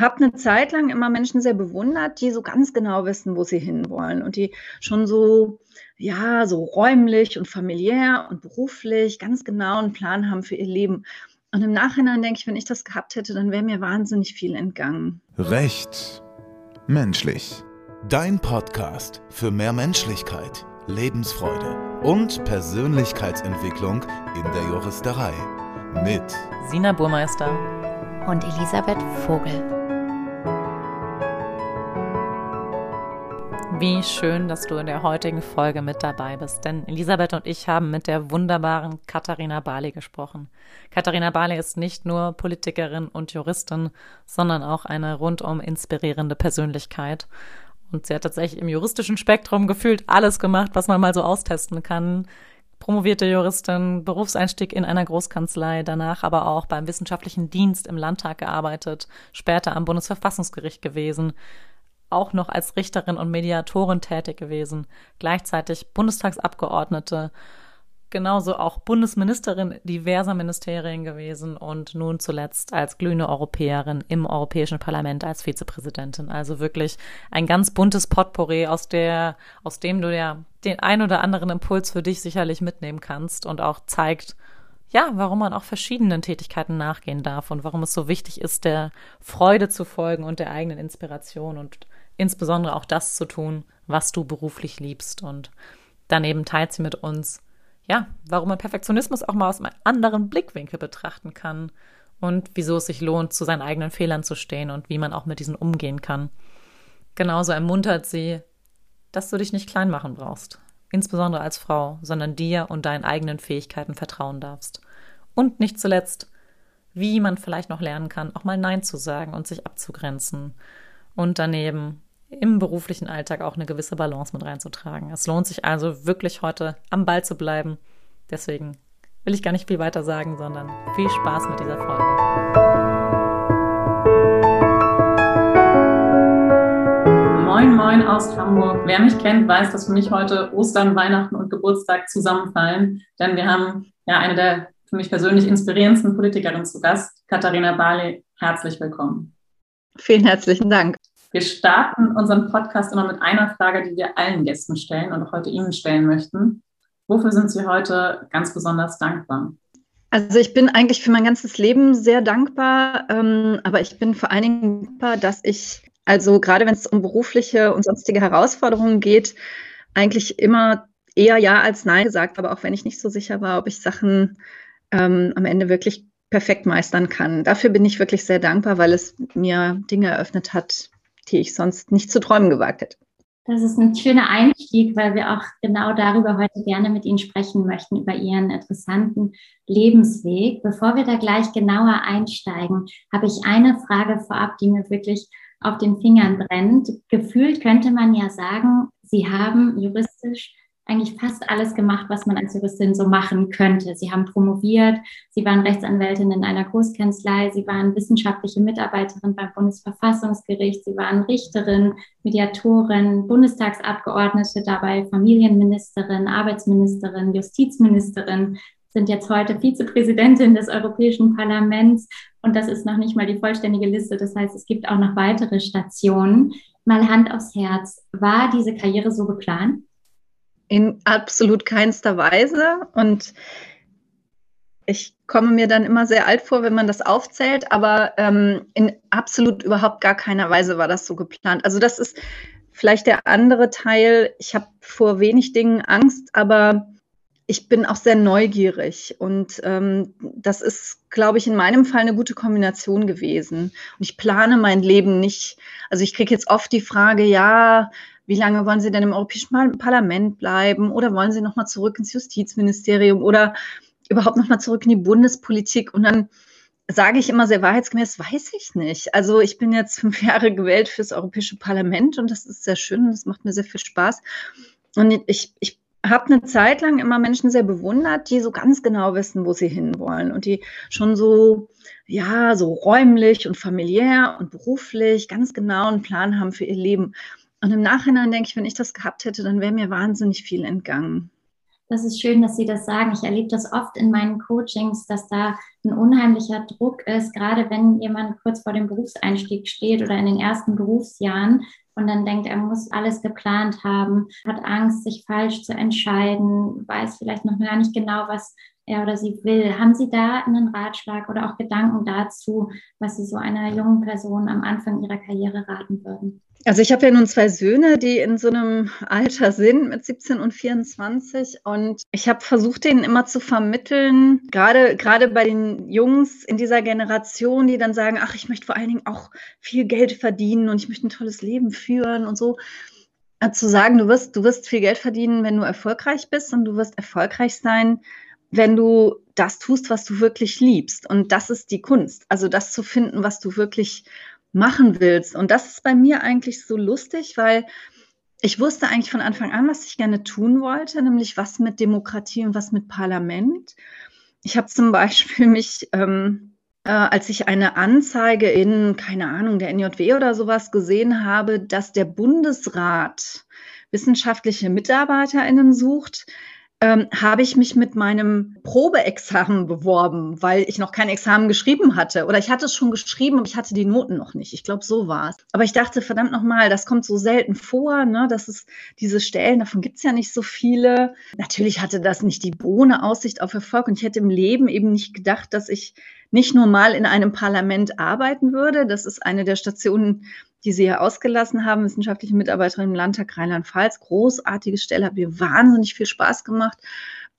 habe eine Zeit lang immer Menschen sehr bewundert, die so ganz genau wissen, wo sie hinwollen und die schon so, ja, so räumlich und familiär und beruflich ganz genau einen Plan haben für ihr Leben. Und im Nachhinein denke ich, wenn ich das gehabt hätte, dann wäre mir wahnsinnig viel entgangen. Recht. Menschlich. Dein Podcast für mehr Menschlichkeit, Lebensfreude und Persönlichkeitsentwicklung in der Juristerei. Mit Sina Burmeister und Elisabeth Vogel. Wie schön, dass du in der heutigen Folge mit dabei bist, denn Elisabeth und ich haben mit der wunderbaren Katharina Barley gesprochen. Katharina Barley ist nicht nur Politikerin und Juristin, sondern auch eine rundum inspirierende Persönlichkeit. Und sie hat tatsächlich im juristischen Spektrum gefühlt alles gemacht, was man mal so austesten kann. Promovierte Juristin, Berufseinstieg in einer Großkanzlei, danach aber auch beim wissenschaftlichen Dienst im Landtag gearbeitet, später am Bundesverfassungsgericht gewesen, auch noch als Richterin und Mediatorin tätig gewesen, gleichzeitig Bundestagsabgeordnete, genauso auch Bundesministerin diverser Ministerien gewesen und nun zuletzt als glühende Europäerin im Europäischen Parlament als Vizepräsidentin. Also wirklich ein ganz buntes Potpourri, aus der, aus dem du ja den ein oder anderen Impuls für dich sicherlich mitnehmen kannst und auch zeigt, ja, warum man auch verschiedenen Tätigkeiten nachgehen darf und warum es so wichtig ist, der Freude zu folgen und der eigenen Inspiration und insbesondere auch das zu tun, was du beruflich liebst. Und daneben teilt sie mit uns, ja, warum man Perfektionismus auch mal aus einem anderen Blickwinkel betrachten kann und wieso es sich lohnt, zu seinen eigenen Fehlern zu stehen und wie man auch mit diesen umgehen kann. Genauso ermuntert sie, dass du dich nicht klein machen brauchst, insbesondere als Frau, sondern dir und deinen eigenen Fähigkeiten vertrauen darfst. Und nicht zuletzt, wie man vielleicht noch lernen kann, auch mal Nein zu sagen und sich abzugrenzen. Und daneben, im beruflichen Alltag auch eine gewisse Balance mit reinzutragen. Es lohnt sich also wirklich heute am Ball zu bleiben. Deswegen will ich gar nicht viel weiter sagen, sondern viel Spaß mit dieser Folge. Moin, moin aus Hamburg. Wer mich kennt, weiß, dass für mich heute Ostern, Weihnachten und Geburtstag zusammenfallen, denn wir haben ja eine der für mich persönlich inspirierendsten Politikerinnen zu Gast, Katharina Barley. Herzlich willkommen. Vielen herzlichen Dank. Wir starten unseren Podcast immer mit einer Frage, die wir allen Gästen stellen und auch heute Ihnen stellen möchten. Wofür sind Sie heute ganz besonders dankbar? Also ich bin eigentlich für mein ganzes Leben sehr dankbar, ähm, aber ich bin vor allen Dingen dankbar, dass ich, also gerade wenn es um berufliche und sonstige Herausforderungen geht, eigentlich immer eher Ja als Nein gesagt, aber auch wenn ich nicht so sicher war, ob ich Sachen ähm, am Ende wirklich perfekt meistern kann. Dafür bin ich wirklich sehr dankbar, weil es mir Dinge eröffnet hat, die ich sonst nicht zu träumen gewagt hätte. Das ist ein schöner Einstieg, weil wir auch genau darüber heute gerne mit Ihnen sprechen möchten, über Ihren interessanten Lebensweg. Bevor wir da gleich genauer einsteigen, habe ich eine Frage vorab, die mir wirklich auf den Fingern brennt. Gefühlt könnte man ja sagen, Sie haben juristisch eigentlich fast alles gemacht, was man als Juristin so machen könnte. Sie haben promoviert, Sie waren Rechtsanwältin in einer Großkanzlei, Sie waren wissenschaftliche Mitarbeiterin beim Bundesverfassungsgericht, Sie waren Richterin, Mediatorin, Bundestagsabgeordnete, dabei Familienministerin, Arbeitsministerin, Justizministerin, sind jetzt heute Vizepräsidentin des Europäischen Parlaments und das ist noch nicht mal die vollständige Liste. Das heißt, es gibt auch noch weitere Stationen. Mal Hand aufs Herz. War diese Karriere so geplant? In absolut keinster Weise. Und ich komme mir dann immer sehr alt vor, wenn man das aufzählt, aber ähm, in absolut überhaupt gar keiner Weise war das so geplant. Also das ist vielleicht der andere Teil. Ich habe vor wenig Dingen Angst, aber ich bin auch sehr neugierig und ähm, das ist, glaube ich, in meinem Fall eine gute Kombination gewesen. Und ich plane mein Leben nicht. Also ich kriege jetzt oft die Frage, ja, wie lange wollen Sie denn im Europäischen Parlament bleiben oder wollen Sie nochmal zurück ins Justizministerium oder überhaupt nochmal zurück in die Bundespolitik? Und dann sage ich immer sehr wahrheitsgemäß, weiß ich nicht. Also ich bin jetzt fünf Jahre gewählt fürs Europäische Parlament und das ist sehr schön und das macht mir sehr viel Spaß. Und ich, ich habe eine Zeit lang immer Menschen sehr bewundert, die so ganz genau wissen, wo sie hinwollen und die schon so, ja, so räumlich und familiär und beruflich ganz genau einen Plan haben für ihr Leben. Und im Nachhinein denke ich, wenn ich das gehabt hätte, dann wäre mir wahnsinnig viel entgangen. Das ist schön, dass Sie das sagen. Ich erlebe das oft in meinen Coachings, dass da ein unheimlicher Druck ist, gerade wenn jemand kurz vor dem Berufseinstieg steht oder in den ersten Berufsjahren und dann denkt, er muss alles geplant haben, hat Angst, sich falsch zu entscheiden, weiß vielleicht noch gar nicht genau, was er oder sie will. Haben Sie da einen Ratschlag oder auch Gedanken dazu, was Sie so einer jungen Person am Anfang ihrer Karriere raten würden? Also ich habe ja nun zwei Söhne, die in so einem Alter sind mit 17 und 24 und ich habe versucht, denen immer zu vermitteln, gerade gerade bei den Jungs in dieser Generation, die dann sagen, ach, ich möchte vor allen Dingen auch viel Geld verdienen und ich möchte ein tolles Leben führen und so, äh, zu sagen, du wirst du wirst viel Geld verdienen, wenn du erfolgreich bist und du wirst erfolgreich sein, wenn du das tust, was du wirklich liebst. Und das ist die Kunst, also das zu finden, was du wirklich machen willst. Und das ist bei mir eigentlich so lustig, weil ich wusste eigentlich von Anfang an, was ich gerne tun wollte, nämlich was mit Demokratie und was mit Parlament. Ich habe zum Beispiel mich, ähm, äh, als ich eine Anzeige in, keine Ahnung, der NJW oder sowas gesehen habe, dass der Bundesrat wissenschaftliche MitarbeiterInnen sucht, ähm, habe ich mich mit meinem Probeexamen beworben, weil ich noch kein Examen geschrieben hatte. Oder ich hatte es schon geschrieben, aber ich hatte die Noten noch nicht. Ich glaube, so war es. Aber ich dachte, verdammt nochmal, das kommt so selten vor, ne? Das ist diese Stellen, davon gibt es ja nicht so viele. Natürlich hatte das nicht die bohne Aussicht auf Erfolg und ich hätte im Leben eben nicht gedacht, dass ich nicht nur mal in einem Parlament arbeiten würde. Das ist eine der Stationen, die Sie ja ausgelassen haben, wissenschaftliche Mitarbeiterin im Landtag Rheinland-Pfalz. Großartige Stelle, hat mir wahnsinnig viel Spaß gemacht,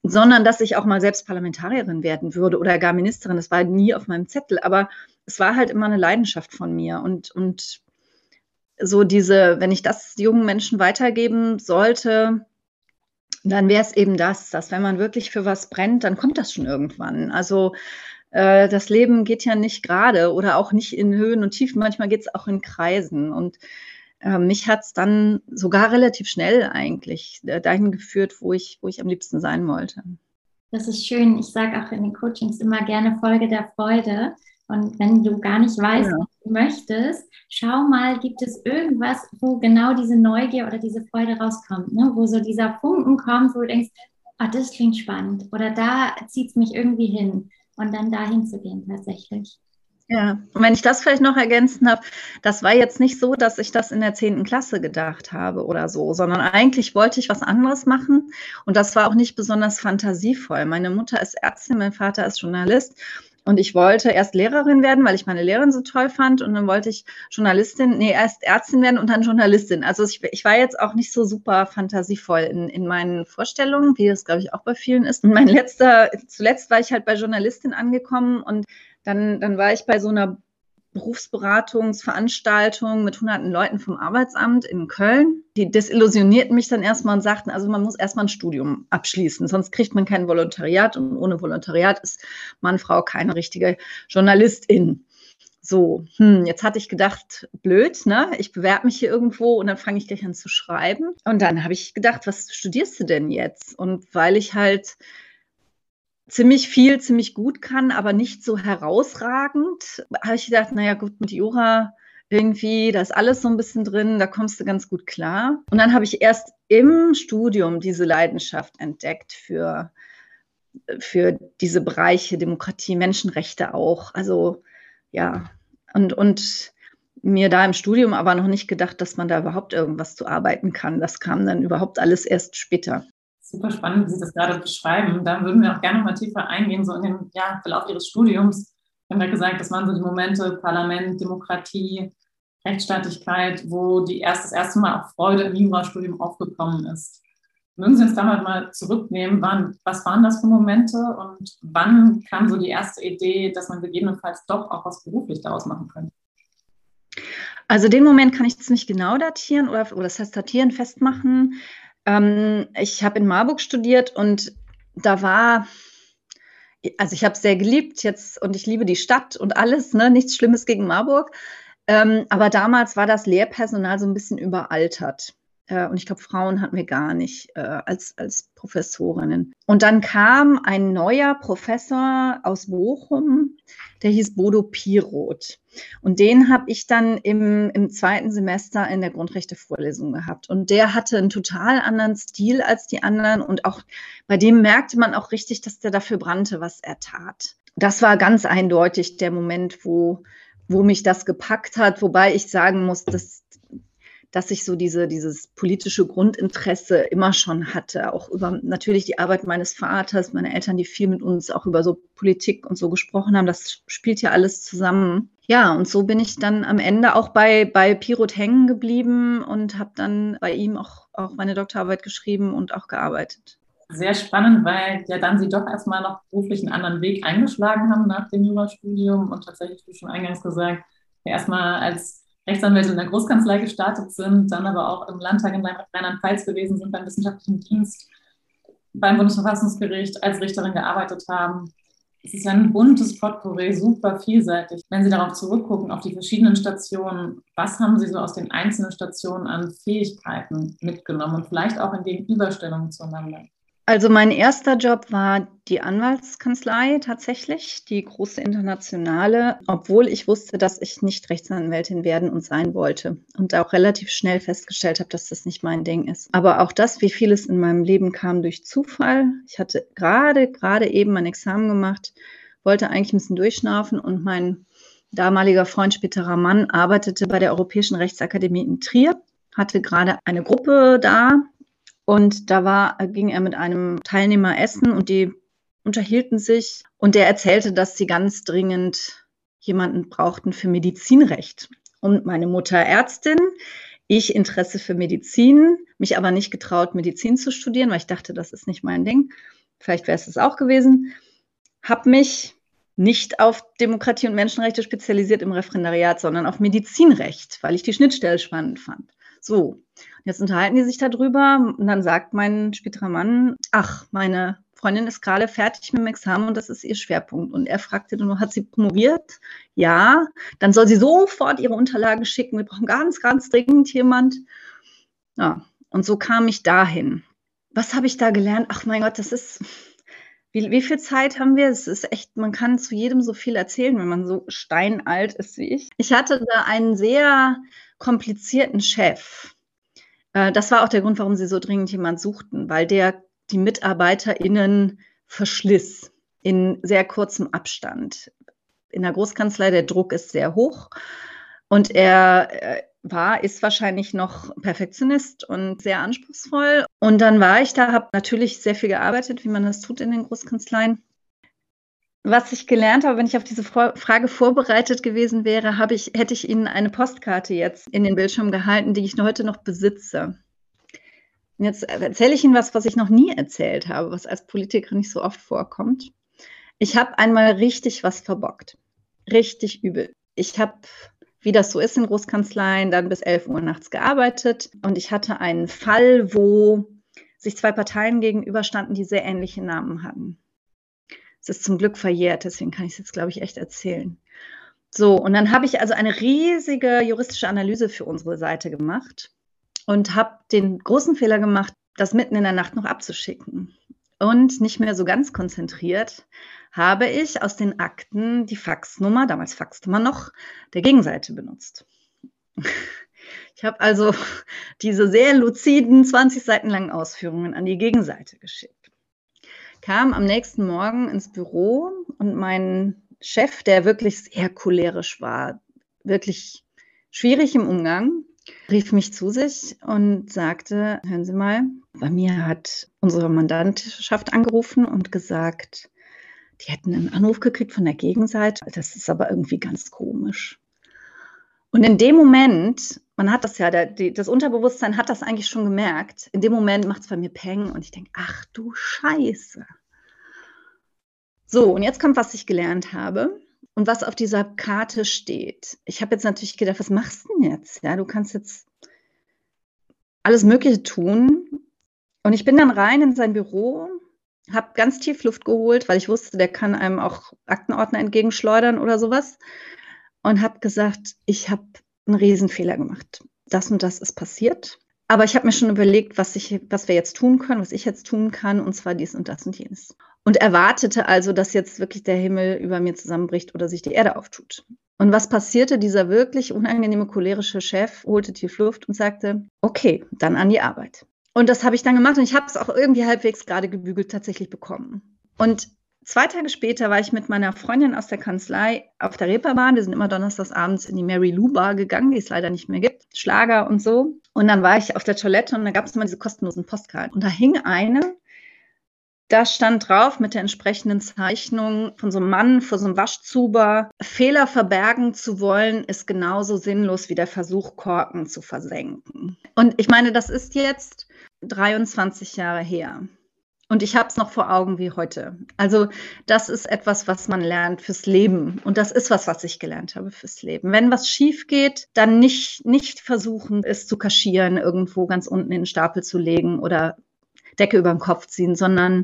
sondern dass ich auch mal selbst Parlamentarierin werden würde oder gar Ministerin. Das war nie auf meinem Zettel, aber es war halt immer eine Leidenschaft von mir und, und so diese, wenn ich das jungen Menschen weitergeben sollte, dann wäre es eben das, dass wenn man wirklich für was brennt, dann kommt das schon irgendwann. Also äh, das Leben geht ja nicht gerade oder auch nicht in Höhen und Tiefen. Manchmal geht es auch in Kreisen. Und äh, mich hat es dann sogar relativ schnell eigentlich äh, dahin geführt, wo ich, wo ich am liebsten sein wollte. Das ist schön. Ich sage auch in den Coachings immer gerne Folge der Freude. Und wenn du gar nicht weißt, ja. was du möchtest, schau mal, gibt es irgendwas, wo genau diese Neugier oder diese Freude rauskommt, ne? wo so dieser Funken kommt, wo du denkst, ah, das klingt spannend oder da zieht es mich irgendwie hin und dann dahin zu gehen tatsächlich. Ja, und wenn ich das vielleicht noch ergänzen habe, das war jetzt nicht so, dass ich das in der 10. Klasse gedacht habe oder so, sondern eigentlich wollte ich was anderes machen und das war auch nicht besonders fantasievoll. Meine Mutter ist Ärztin, mein Vater ist Journalist und ich wollte erst Lehrerin werden, weil ich meine Lehrerin so toll fand. Und dann wollte ich Journalistin, nee, erst Ärztin werden und dann Journalistin. Also ich, ich war jetzt auch nicht so super fantasievoll in, in meinen Vorstellungen, wie das, glaube ich, auch bei vielen ist. Und mein letzter, zuletzt war ich halt bei Journalistin angekommen und dann, dann war ich bei so einer Berufsberatungsveranstaltung mit hunderten Leuten vom Arbeitsamt in Köln. Die desillusionierten mich dann erstmal und sagten, also man muss erstmal ein Studium abschließen, sonst kriegt man kein Volontariat und ohne Volontariat ist Mann, Frau keine richtige Journalistin. So, hm, jetzt hatte ich gedacht, blöd, ne? Ich bewerbe mich hier irgendwo und dann fange ich gleich an zu schreiben. Und dann habe ich gedacht, was studierst du denn jetzt? Und weil ich halt ziemlich viel, ziemlich gut kann, aber nicht so herausragend, habe ich gedacht, naja gut, mit Jura irgendwie, da ist alles so ein bisschen drin, da kommst du ganz gut klar. Und dann habe ich erst im Studium diese Leidenschaft entdeckt für, für diese Bereiche Demokratie, Menschenrechte auch. Also ja, und, und mir da im Studium aber noch nicht gedacht, dass man da überhaupt irgendwas zu arbeiten kann. Das kam dann überhaupt alles erst später super spannend, wie Sie das gerade beschreiben. Da würden wir auch gerne mal tiefer eingehen, so in den ja, Verlauf Ihres Studiums. Sie haben ja gesagt, das waren so die Momente Parlament, Demokratie, Rechtsstaatlichkeit, wo die erst, das erste Mal auch Freude im Jurastudium aufgekommen ist. Würden Sie uns damals mal zurücknehmen, wann, was waren das für Momente und wann kam so die erste Idee, dass man gegebenenfalls doch auch was beruflich daraus machen könnte? Also den Moment kann ich jetzt nicht genau datieren oder, oder das heißt datieren, festmachen. Ähm, ich habe in Marburg studiert und da war, also ich habe es sehr geliebt jetzt und ich liebe die Stadt und alles, ne? nichts Schlimmes gegen Marburg. Ähm, aber damals war das Lehrpersonal so ein bisschen überaltert. Äh, und ich glaube, Frauen hatten wir gar nicht äh, als, als Professorinnen. Und dann kam ein neuer Professor aus Bochum, der hieß Bodo Piroth. Und den habe ich dann im, im zweiten Semester in der Grundrechtevorlesung gehabt. Und der hatte einen total anderen Stil als die anderen. Und auch bei dem merkte man auch richtig, dass der dafür brannte, was er tat. Das war ganz eindeutig der Moment, wo, wo mich das gepackt hat. Wobei ich sagen muss, dass dass ich so diese, dieses politische Grundinteresse immer schon hatte, auch über natürlich die Arbeit meines Vaters, meine Eltern, die viel mit uns auch über so Politik und so gesprochen haben. Das spielt ja alles zusammen. Ja, und so bin ich dann am Ende auch bei, bei Pirot hängen geblieben und habe dann bei ihm auch, auch meine Doktorarbeit geschrieben und auch gearbeitet. Sehr spannend, weil ja dann Sie doch erstmal noch beruflich einen anderen Weg eingeschlagen haben nach dem Jurastudium und tatsächlich, wie schon eingangs gesagt, erstmal als Rechtsanwälte in der Großkanzlei gestartet sind, dann aber auch im Landtag in Rheinland-Pfalz gewesen sind, beim wissenschaftlichen Dienst, beim Bundesverfassungsgericht als Richterin gearbeitet haben. Es ist ein buntes Potpourri, super vielseitig. Wenn Sie darauf zurückgucken, auf die verschiedenen Stationen, was haben Sie so aus den einzelnen Stationen an Fähigkeiten mitgenommen und vielleicht auch in Gegenüberstellungen zueinander? Also mein erster Job war die Anwaltskanzlei tatsächlich, die große internationale, obwohl ich wusste, dass ich nicht Rechtsanwältin werden und sein wollte und auch relativ schnell festgestellt habe, dass das nicht mein Ding ist. Aber auch das, wie vieles in meinem Leben kam durch Zufall. Ich hatte gerade, gerade eben mein Examen gemacht, wollte eigentlich ein bisschen durchschnaufen und mein damaliger Freund, späterer Mann, arbeitete bei der Europäischen Rechtsakademie in Trier hatte gerade eine Gruppe da, und da war, ging er mit einem Teilnehmer essen und die unterhielten sich und der erzählte, dass sie ganz dringend jemanden brauchten für Medizinrecht. Und meine Mutter Ärztin, ich Interesse für Medizin, mich aber nicht getraut, Medizin zu studieren, weil ich dachte, das ist nicht mein Ding. Vielleicht wäre es das auch gewesen. Habe mich nicht auf Demokratie und Menschenrechte spezialisiert im Referendariat, sondern auf Medizinrecht, weil ich die Schnittstelle spannend fand. So, jetzt unterhalten die sich darüber und dann sagt mein späterer Mann, ach, meine Freundin ist gerade fertig mit dem Examen und das ist ihr Schwerpunkt. Und er fragte nur, hat sie promoviert? Ja, dann soll sie sofort ihre Unterlagen schicken. Wir brauchen ganz, ganz dringend jemand. Ja, und so kam ich dahin. Was habe ich da gelernt? Ach mein Gott, das ist, wie, wie viel Zeit haben wir? Es ist echt, man kann zu jedem so viel erzählen, wenn man so steinalt ist wie ich. Ich hatte da einen sehr komplizierten Chef. Äh, das war auch der Grund, warum sie so dringend jemand suchten, weil der die MitarbeiterInnen verschliss in sehr kurzem Abstand. In der Großkanzlei, der Druck ist sehr hoch und er äh, war, ist wahrscheinlich noch Perfektionist und sehr anspruchsvoll. Und dann war ich da, habe natürlich sehr viel gearbeitet, wie man das tut in den Großkanzleien was ich gelernt habe, wenn ich auf diese Frage vorbereitet gewesen wäre, habe ich, hätte ich Ihnen eine Postkarte jetzt in den Bildschirm gehalten, die ich heute noch besitze. Und jetzt erzähle ich Ihnen was, was ich noch nie erzählt habe, was als Politiker nicht so oft vorkommt. Ich habe einmal richtig was verbockt. Richtig übel. Ich habe, wie das so ist in Großkanzleien, dann bis 11 Uhr nachts gearbeitet und ich hatte einen Fall, wo sich zwei Parteien gegenüberstanden, die sehr ähnliche Namen hatten. Es ist zum Glück verjährt, deswegen kann ich es jetzt, glaube ich, echt erzählen. So, und dann habe ich also eine riesige juristische Analyse für unsere Seite gemacht und habe den großen Fehler gemacht, das mitten in der Nacht noch abzuschicken. Und nicht mehr so ganz konzentriert habe ich aus den Akten die Faxnummer, damals faxte man noch, der Gegenseite benutzt. Ich habe also diese sehr luziden 20 Seiten langen Ausführungen an die Gegenseite geschickt kam am nächsten Morgen ins Büro und mein Chef, der wirklich sehr cholerisch war, wirklich schwierig im Umgang, rief mich zu sich und sagte, hören Sie mal, bei mir hat unsere Mandantschaft angerufen und gesagt, die hätten einen Anruf gekriegt von der Gegenseite. Das ist aber irgendwie ganz komisch. Und in dem Moment, man hat das ja, der, die, das Unterbewusstsein hat das eigentlich schon gemerkt. In dem Moment macht es bei mir Peng und ich denke, ach du Scheiße. So, und jetzt kommt, was ich gelernt habe und was auf dieser Karte steht. Ich habe jetzt natürlich gedacht, was machst du denn jetzt? Ja, du kannst jetzt alles Mögliche tun. Und ich bin dann rein in sein Büro, habe ganz tief Luft geholt, weil ich wusste, der kann einem auch Aktenordner entgegenschleudern oder sowas und habe gesagt, ich habe einen Riesenfehler gemacht. Das und das ist passiert. Aber ich habe mir schon überlegt, was, ich, was wir jetzt tun können, was ich jetzt tun kann, und zwar dies und das und jenes. und erwartete also, dass jetzt wirklich der Himmel über mir zusammenbricht oder sich die Erde auftut. Und was passierte? Dieser wirklich unangenehme cholerische Chef holte tief Luft und sagte, okay, dann an die Arbeit. Und das habe ich dann gemacht und ich habe es auch irgendwie halbwegs gerade gebügelt tatsächlich bekommen. Und zwei Tage später war ich mit meiner Freundin aus der Kanzlei auf der Reeperbahn. Wir sind immer donnerstags abends in die Mary Lou Bar gegangen, die es leider nicht mehr gibt. Schlager und so. Und dann war ich auf der Toilette und da gab es immer diese kostenlosen Postkarten. Und da hing eine da stand drauf mit der entsprechenden Zeichnung von so einem Mann vor so einem Waschzuber, Fehler verbergen zu wollen, ist genauso sinnlos wie der Versuch, Korken zu versenken. Und ich meine, das ist jetzt 23 Jahre her. Und ich habe es noch vor Augen wie heute. Also das ist etwas, was man lernt fürs Leben. Und das ist was, was ich gelernt habe fürs Leben. Wenn was schief geht, dann nicht, nicht versuchen, es zu kaschieren, irgendwo ganz unten in den Stapel zu legen oder Decke über den Kopf ziehen, sondern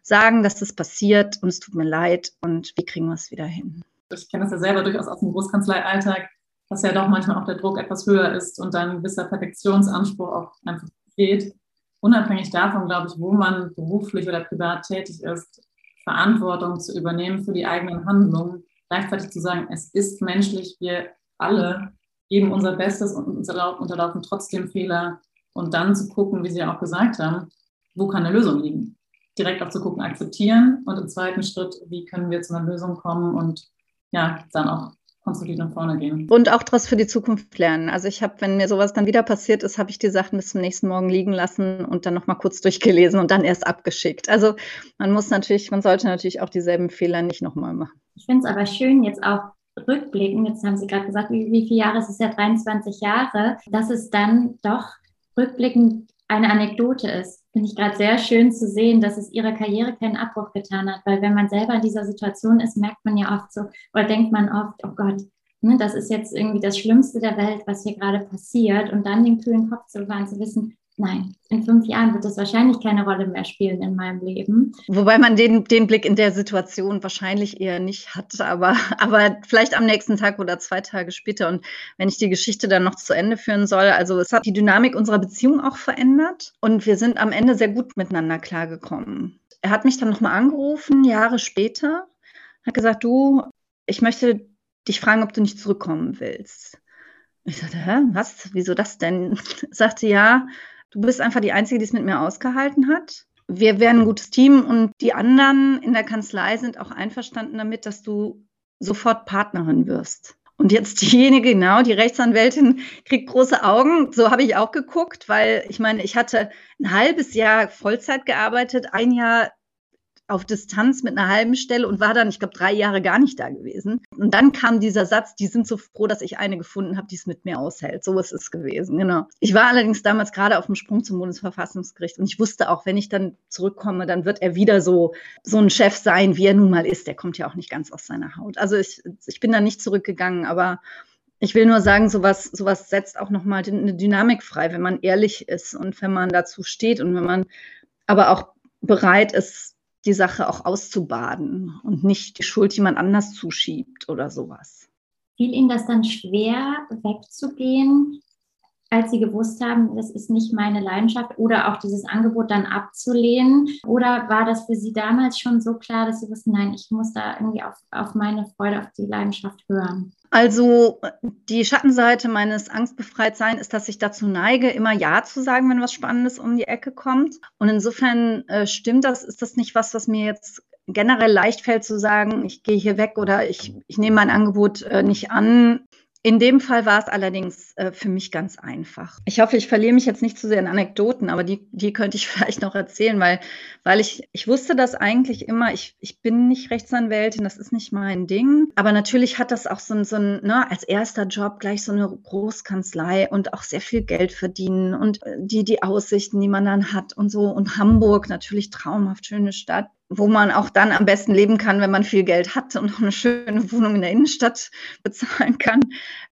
sagen, dass das passiert und es tut mir leid und wie kriegen wir es wieder hin. Ich kenne das ja selber durchaus aus dem Großkanzleialltag, dass ja doch manchmal auch der Druck etwas höher ist und dann ein gewisser Perfektionsanspruch auch einfach fehlt. Unabhängig davon, glaube ich, wo man beruflich oder privat tätig ist, Verantwortung zu übernehmen für die eigenen Handlungen, gleichzeitig zu sagen, es ist menschlich, wir alle geben unser Bestes und unterlaufen trotzdem Fehler und dann zu gucken, wie Sie ja auch gesagt haben, wo kann eine Lösung liegen? Direkt auch zu gucken, akzeptieren und im zweiten Schritt, wie können wir zu einer Lösung kommen und ja, dann auch konstruktiv nach vorne gehen. Und auch daraus für die Zukunft lernen. Also ich habe, wenn mir sowas dann wieder passiert ist, habe ich die Sachen bis zum nächsten Morgen liegen lassen und dann nochmal kurz durchgelesen und dann erst abgeschickt. Also man muss natürlich, man sollte natürlich auch dieselben Fehler nicht nochmal machen. Ich finde es aber schön, jetzt auch rückblicken, jetzt haben Sie gerade gesagt, wie, wie viele Jahre, es ist ja 23 Jahre, dass es dann doch rückblickend eine Anekdote ist. Finde ich gerade sehr schön zu sehen, dass es ihrer Karriere keinen Abbruch getan hat, weil wenn man selber in dieser Situation ist, merkt man ja oft so, oder denkt man oft, oh Gott, ne, das ist jetzt irgendwie das Schlimmste der Welt, was hier gerade passiert. Und dann den kühlen Kopf zu bewahren, zu wissen, nein, in fünf Jahren wird das wahrscheinlich keine Rolle mehr spielen in meinem Leben. Wobei man den, den Blick in der Situation wahrscheinlich eher nicht hat, aber, aber vielleicht am nächsten Tag oder zwei Tage später. Und wenn ich die Geschichte dann noch zu Ende führen soll, also es hat die Dynamik unserer Beziehung auch verändert und wir sind am Ende sehr gut miteinander klargekommen. Er hat mich dann nochmal angerufen, Jahre später, hat gesagt, du, ich möchte dich fragen, ob du nicht zurückkommen willst. Ich sagte, hä, was? Wieso das denn? Sagte ja, Du bist einfach die Einzige, die es mit mir ausgehalten hat. Wir wären ein gutes Team und die anderen in der Kanzlei sind auch einverstanden damit, dass du sofort Partnerin wirst. Und jetzt diejenige, genau, die Rechtsanwältin kriegt große Augen. So habe ich auch geguckt, weil ich meine, ich hatte ein halbes Jahr Vollzeit gearbeitet, ein Jahr auf Distanz mit einer halben Stelle und war dann, ich glaube, drei Jahre gar nicht da gewesen. Und dann kam dieser Satz, die sind so froh, dass ich eine gefunden habe, die es mit mir aushält. So ist es gewesen, genau. Ich war allerdings damals gerade auf dem Sprung zum Bundesverfassungsgericht und ich wusste auch, wenn ich dann zurückkomme, dann wird er wieder so, so ein Chef sein, wie er nun mal ist. Der kommt ja auch nicht ganz aus seiner Haut. Also ich, ich bin da nicht zurückgegangen, aber ich will nur sagen, sowas, sowas setzt auch nochmal eine Dynamik frei, wenn man ehrlich ist und wenn man dazu steht und wenn man aber auch bereit ist, die Sache auch auszubaden und nicht die Schuld jemand anders zuschiebt oder sowas. Fiel Ihnen das dann schwer, wegzugehen, als Sie gewusst haben, das ist nicht meine Leidenschaft oder auch dieses Angebot dann abzulehnen? Oder war das für Sie damals schon so klar, dass Sie wussten, nein, ich muss da irgendwie auf, auf meine Freude, auf die Leidenschaft hören? Also die Schattenseite meines Angstbefreitseins ist, dass ich dazu neige, immer Ja zu sagen, wenn was Spannendes um die Ecke kommt. Und insofern äh, stimmt das, ist das nicht was, was mir jetzt generell leicht fällt zu sagen, ich gehe hier weg oder ich, ich nehme mein Angebot äh, nicht an. In dem Fall war es allerdings äh, für mich ganz einfach. Ich hoffe, ich verliere mich jetzt nicht zu sehr in Anekdoten, aber die, die könnte ich vielleicht noch erzählen, weil, weil ich, ich wusste das eigentlich immer. Ich, ich bin nicht Rechtsanwältin, das ist nicht mein Ding. Aber natürlich hat das auch so ein, so ein ne, als erster Job gleich so eine Großkanzlei und auch sehr viel Geld verdienen und äh, die, die Aussichten, die man dann hat und so. Und Hamburg, natürlich traumhaft schöne Stadt wo man auch dann am besten leben kann, wenn man viel Geld hat und auch eine schöne Wohnung in der Innenstadt bezahlen kann.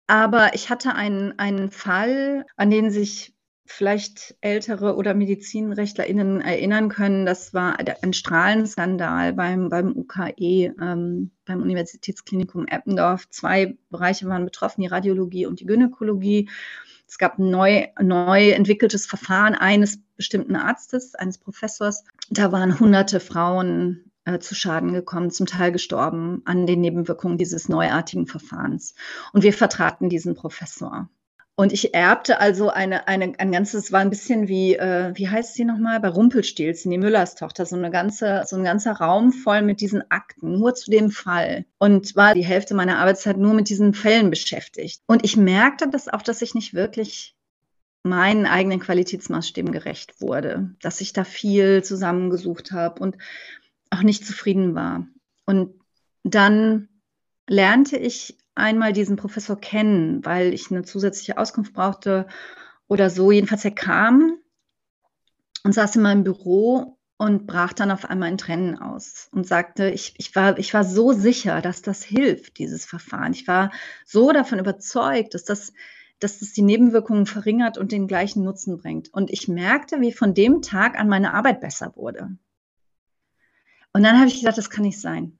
Aber ich hatte einen, einen Fall, an den sich vielleicht ältere oder MedizinrechtlerInnen erinnern können. Das war ein Strahlenskandal beim, beim UKE, ähm, beim Universitätsklinikum Eppendorf. Zwei Bereiche waren betroffen, die Radiologie und die Gynäkologie. Es gab ein neu, neu entwickeltes Verfahren eines bestimmten Arztes, eines Professors. Da waren hunderte Frauen äh, zu Schaden gekommen, zum Teil gestorben an den Nebenwirkungen dieses neuartigen Verfahrens. Und wir vertraten diesen Professor. Und ich erbte also eine, eine, ein ganzes, war ein bisschen wie, äh, wie heißt sie nochmal, bei Rumpelstilzchen, die Müllers Tochter, so, eine ganze, so ein ganzer Raum voll mit diesen Akten, nur zu dem Fall. Und war die Hälfte meiner Arbeitszeit nur mit diesen Fällen beschäftigt. Und ich merkte das auch, dass ich nicht wirklich meinen eigenen Qualitätsmaßstäben gerecht wurde, dass ich da viel zusammengesucht habe und auch nicht zufrieden war. Und dann lernte ich einmal diesen Professor kennen, weil ich eine zusätzliche Auskunft brauchte oder so. Jedenfalls er kam und saß in meinem Büro und brach dann auf einmal in Tränen aus und sagte, ich, ich, war, ich war so sicher, dass das hilft, dieses Verfahren. Ich war so davon überzeugt, dass das, dass das die Nebenwirkungen verringert und den gleichen Nutzen bringt. Und ich merkte, wie von dem Tag an meine Arbeit besser wurde. Und dann habe ich gedacht, das kann nicht sein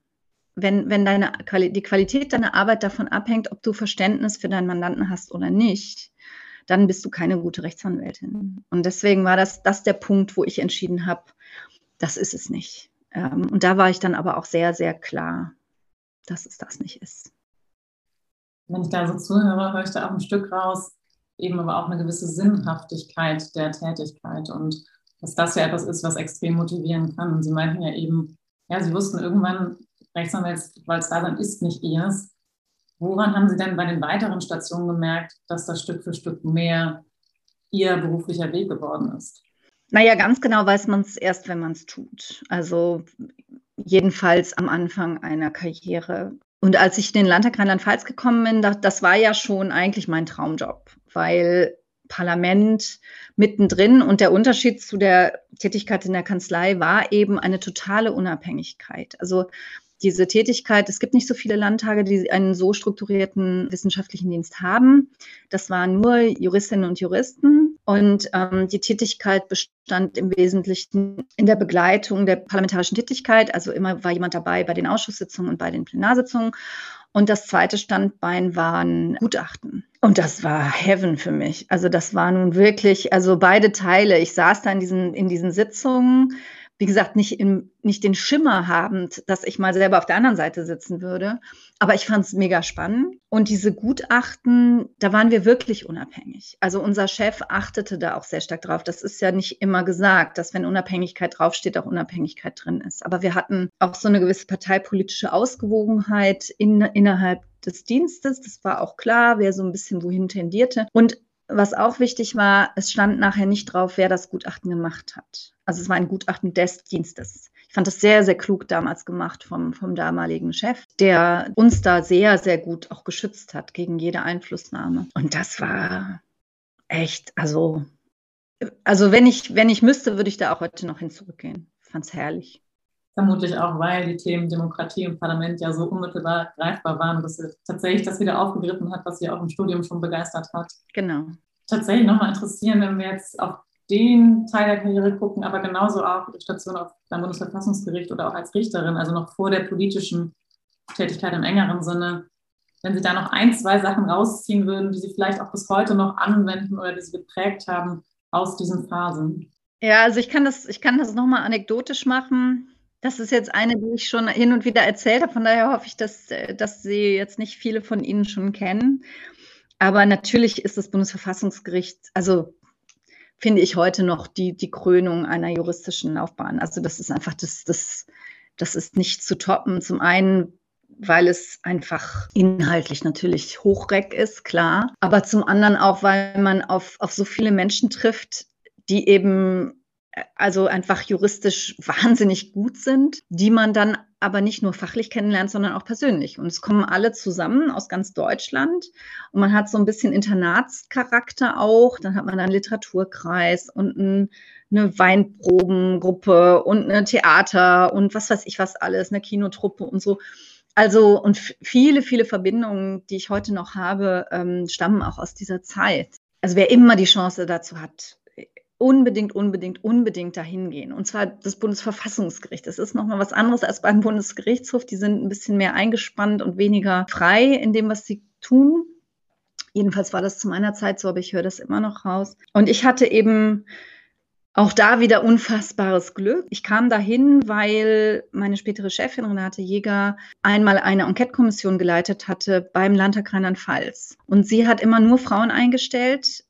wenn, wenn deine, die Qualität deiner Arbeit davon abhängt, ob du Verständnis für deinen Mandanten hast oder nicht, dann bist du keine gute Rechtsanwältin. Und deswegen war das, das der Punkt, wo ich entschieden habe, das ist es nicht. Ähm, und da war ich dann aber auch sehr, sehr klar, dass es das nicht ist. Wenn ich da so zuhöre, höre ich da auch ein Stück raus, eben aber auch eine gewisse Sinnhaftigkeit der Tätigkeit und dass das ja etwas ist, was extrem motivieren kann. Und Sie meinten ja eben, ja, Sie wussten irgendwann, Rechtsanwaltsdasein ist nicht ihrs. Woran haben Sie denn bei den weiteren Stationen gemerkt, dass das Stück für Stück mehr Ihr beruflicher Weg geworden ist? Naja, ganz genau weiß man es erst, wenn man es tut. Also jedenfalls am Anfang einer Karriere. Und als ich in den Landtag Rheinland-Pfalz gekommen bin, das war ja schon eigentlich mein Traumjob, weil Parlament mittendrin und der Unterschied zu der Tätigkeit in der Kanzlei war eben eine totale Unabhängigkeit. Also diese Tätigkeit, es gibt nicht so viele Landtage, die einen so strukturierten wissenschaftlichen Dienst haben. Das waren nur Juristinnen und Juristen. Und ähm, die Tätigkeit bestand im Wesentlichen in der Begleitung der parlamentarischen Tätigkeit. Also immer war jemand dabei bei den Ausschusssitzungen und bei den Plenarsitzungen. Und das zweite Standbein waren Gutachten. Und das war Heaven für mich. Also das war nun wirklich, also beide Teile. Ich saß da in diesen, in diesen Sitzungen wie gesagt, nicht, in, nicht den Schimmer habend, dass ich mal selber auf der anderen Seite sitzen würde. Aber ich fand es mega spannend. Und diese Gutachten, da waren wir wirklich unabhängig. Also unser Chef achtete da auch sehr stark drauf. Das ist ja nicht immer gesagt, dass wenn Unabhängigkeit draufsteht, auch Unabhängigkeit drin ist. Aber wir hatten auch so eine gewisse parteipolitische Ausgewogenheit in, innerhalb des Dienstes. Das war auch klar, wer so ein bisschen wohin tendierte. Und was auch wichtig war, es stand nachher nicht drauf, wer das Gutachten gemacht hat. Also es war ein Gutachten des Dienstes. Ich fand das sehr, sehr klug damals gemacht vom, vom damaligen Chef, der uns da sehr, sehr gut auch geschützt hat gegen jede Einflussnahme. Und das war echt, also, also wenn ich, wenn ich müsste, würde ich da auch heute noch hin zurückgehen. Fand es herrlich. Vermutlich auch, weil die Themen Demokratie und Parlament ja so unmittelbar greifbar waren, dass sie tatsächlich das wieder aufgegriffen hat, was sie auch im Studium schon begeistert hat. Genau. Tatsächlich nochmal interessieren, wenn wir jetzt auf den Teil der Karriere gucken, aber genauso auch die Station auf beim Bundesverfassungsgericht oder auch als Richterin, also noch vor der politischen Tätigkeit im engeren Sinne. Wenn Sie da noch ein, zwei Sachen rausziehen würden, die Sie vielleicht auch bis heute noch anwenden oder die Sie geprägt haben aus diesen Phasen. Ja, also ich kann das, ich kann das nochmal anekdotisch machen. Das ist jetzt eine, die ich schon hin und wieder erzählt habe. Von daher hoffe ich, dass, äh, dass Sie jetzt nicht viele von Ihnen schon kennen. Aber natürlich ist das Bundesverfassungsgericht, also finde ich heute noch die, die Krönung einer juristischen Laufbahn. Also das ist einfach, das, das, das ist nicht zu toppen. Zum einen, weil es einfach inhaltlich natürlich hochreck ist, klar. Aber zum anderen auch, weil man auf, auf so viele Menschen trifft, die eben also einfach juristisch wahnsinnig gut sind, die man dann aber nicht nur fachlich kennenlernt, sondern auch persönlich. Und es kommen alle zusammen aus ganz Deutschland und man hat so ein bisschen Internatscharakter auch. Dann hat man einen Literaturkreis und ein, eine Weinprobengruppe und ein Theater und was weiß ich was alles, eine Kinotruppe und so. Also und viele, viele Verbindungen, die ich heute noch habe, ähm, stammen auch aus dieser Zeit. Also wer immer die Chance dazu hat, unbedingt, unbedingt, unbedingt dahin gehen. Und zwar das Bundesverfassungsgericht. Das ist nochmal was anderes als beim Bundesgerichtshof. Die sind ein bisschen mehr eingespannt und weniger frei in dem, was sie tun. Jedenfalls war das zu meiner Zeit so, aber ich höre das immer noch raus. Und ich hatte eben auch da wieder unfassbares Glück. Ich kam dahin, weil meine spätere Chefin Renate Jäger einmal eine Enquete-Kommission geleitet hatte beim Landtag Rheinland-Pfalz. Und sie hat immer nur Frauen eingestellt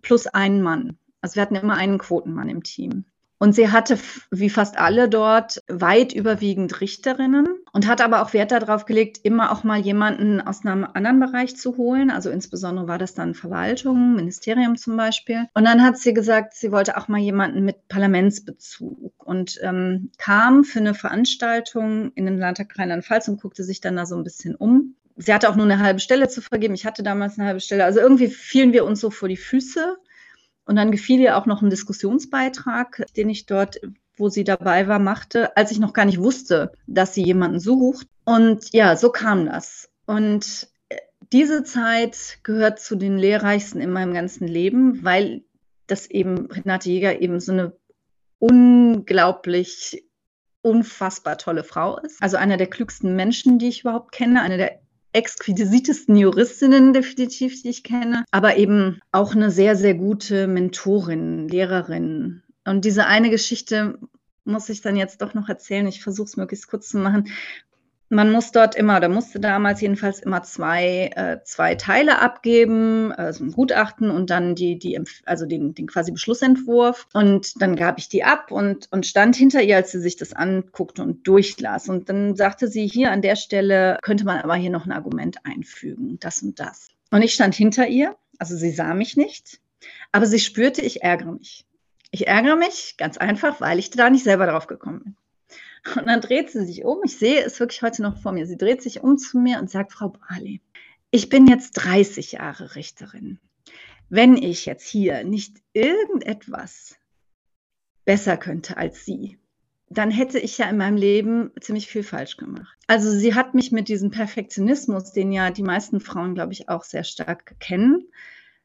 plus einen Mann. Also wir hatten immer einen Quotenmann im Team. Und sie hatte, wie fast alle dort, weit überwiegend Richterinnen und hat aber auch Wert darauf gelegt, immer auch mal jemanden aus einem anderen Bereich zu holen. Also insbesondere war das dann Verwaltung, Ministerium zum Beispiel. Und dann hat sie gesagt, sie wollte auch mal jemanden mit Parlamentsbezug und ähm, kam für eine Veranstaltung in den Landtag Rheinland-Pfalz und guckte sich dann da so ein bisschen um. Sie hatte auch nur eine halbe Stelle zu vergeben. Ich hatte damals eine halbe Stelle. Also irgendwie fielen wir uns so vor die Füße. Und dann gefiel ihr auch noch ein Diskussionsbeitrag, den ich dort, wo sie dabei war, machte, als ich noch gar nicht wusste, dass sie jemanden sucht. Und ja, so kam das. Und diese Zeit gehört zu den lehrreichsten in meinem ganzen Leben, weil das eben Renate Jäger eben so eine unglaublich unfassbar tolle Frau ist. Also einer der klügsten Menschen, die ich überhaupt kenne, eine der exquisitesten Juristinnen definitiv, die ich kenne, aber eben auch eine sehr, sehr gute Mentorin, Lehrerin. Und diese eine Geschichte muss ich dann jetzt doch noch erzählen. Ich versuche es möglichst kurz zu machen man muss dort immer, oder musste damals jedenfalls immer zwei, äh, zwei Teile abgeben, also ein Gutachten und dann die, die, also den, den quasi Beschlussentwurf. Und dann gab ich die ab und, und stand hinter ihr, als sie sich das anguckte und durchlas. Und dann sagte sie, hier an der Stelle könnte man aber hier noch ein Argument einfügen, das und das. Und ich stand hinter ihr, also sie sah mich nicht, aber sie spürte, ich ärgere mich. Ich ärgere mich ganz einfach, weil ich da nicht selber drauf gekommen bin. Und dann dreht sie sich um. Ich sehe es wirklich heute noch vor mir. Sie dreht sich um zu mir und sagt, Frau Bali, ich bin jetzt 30 Jahre Richterin. Wenn ich jetzt hier nicht irgendetwas besser könnte als Sie, dann hätte ich ja in meinem Leben ziemlich viel falsch gemacht. Also sie hat mich mit diesem Perfektionismus, den ja die meisten Frauen, glaube ich, auch sehr stark kennen,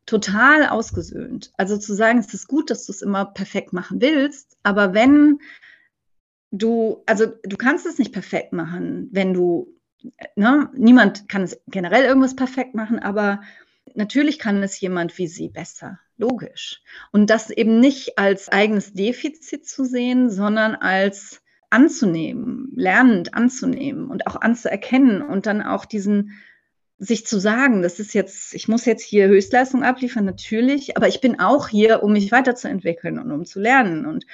total ausgesöhnt. Also zu sagen, es ist gut, dass du es immer perfekt machen willst, aber wenn du, also du kannst es nicht perfekt machen, wenn du, ne, niemand kann es generell irgendwas perfekt machen, aber natürlich kann es jemand wie sie besser, logisch. Und das eben nicht als eigenes Defizit zu sehen, sondern als anzunehmen, lernend anzunehmen und auch anzuerkennen und dann auch diesen sich zu sagen, das ist jetzt, ich muss jetzt hier Höchstleistung abliefern, natürlich, aber ich bin auch hier, um mich weiterzuentwickeln und um zu lernen und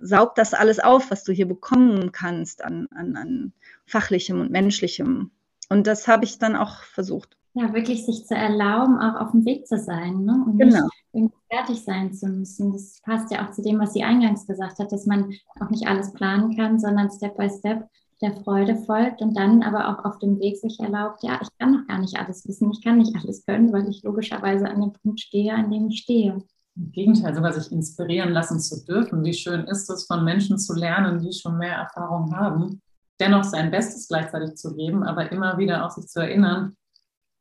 saug das alles auf, was du hier bekommen kannst an, an, an fachlichem und menschlichem. Und das habe ich dann auch versucht. Ja, wirklich sich zu erlauben, auch auf dem Weg zu sein ne? und genau. nicht fertig sein zu müssen. Das passt ja auch zu dem, was sie eingangs gesagt hat, dass man auch nicht alles planen kann, sondern Step by Step der Freude folgt und dann aber auch auf dem Weg sich erlaubt, ja, ich kann noch gar nicht alles wissen, ich kann nicht alles können, weil ich logischerweise an dem Punkt stehe, an dem ich stehe. Im Gegenteil, sogar sich inspirieren lassen zu dürfen. Wie schön ist es, von Menschen zu lernen, die schon mehr Erfahrung haben, dennoch sein Bestes gleichzeitig zu geben, aber immer wieder auch sich zu erinnern,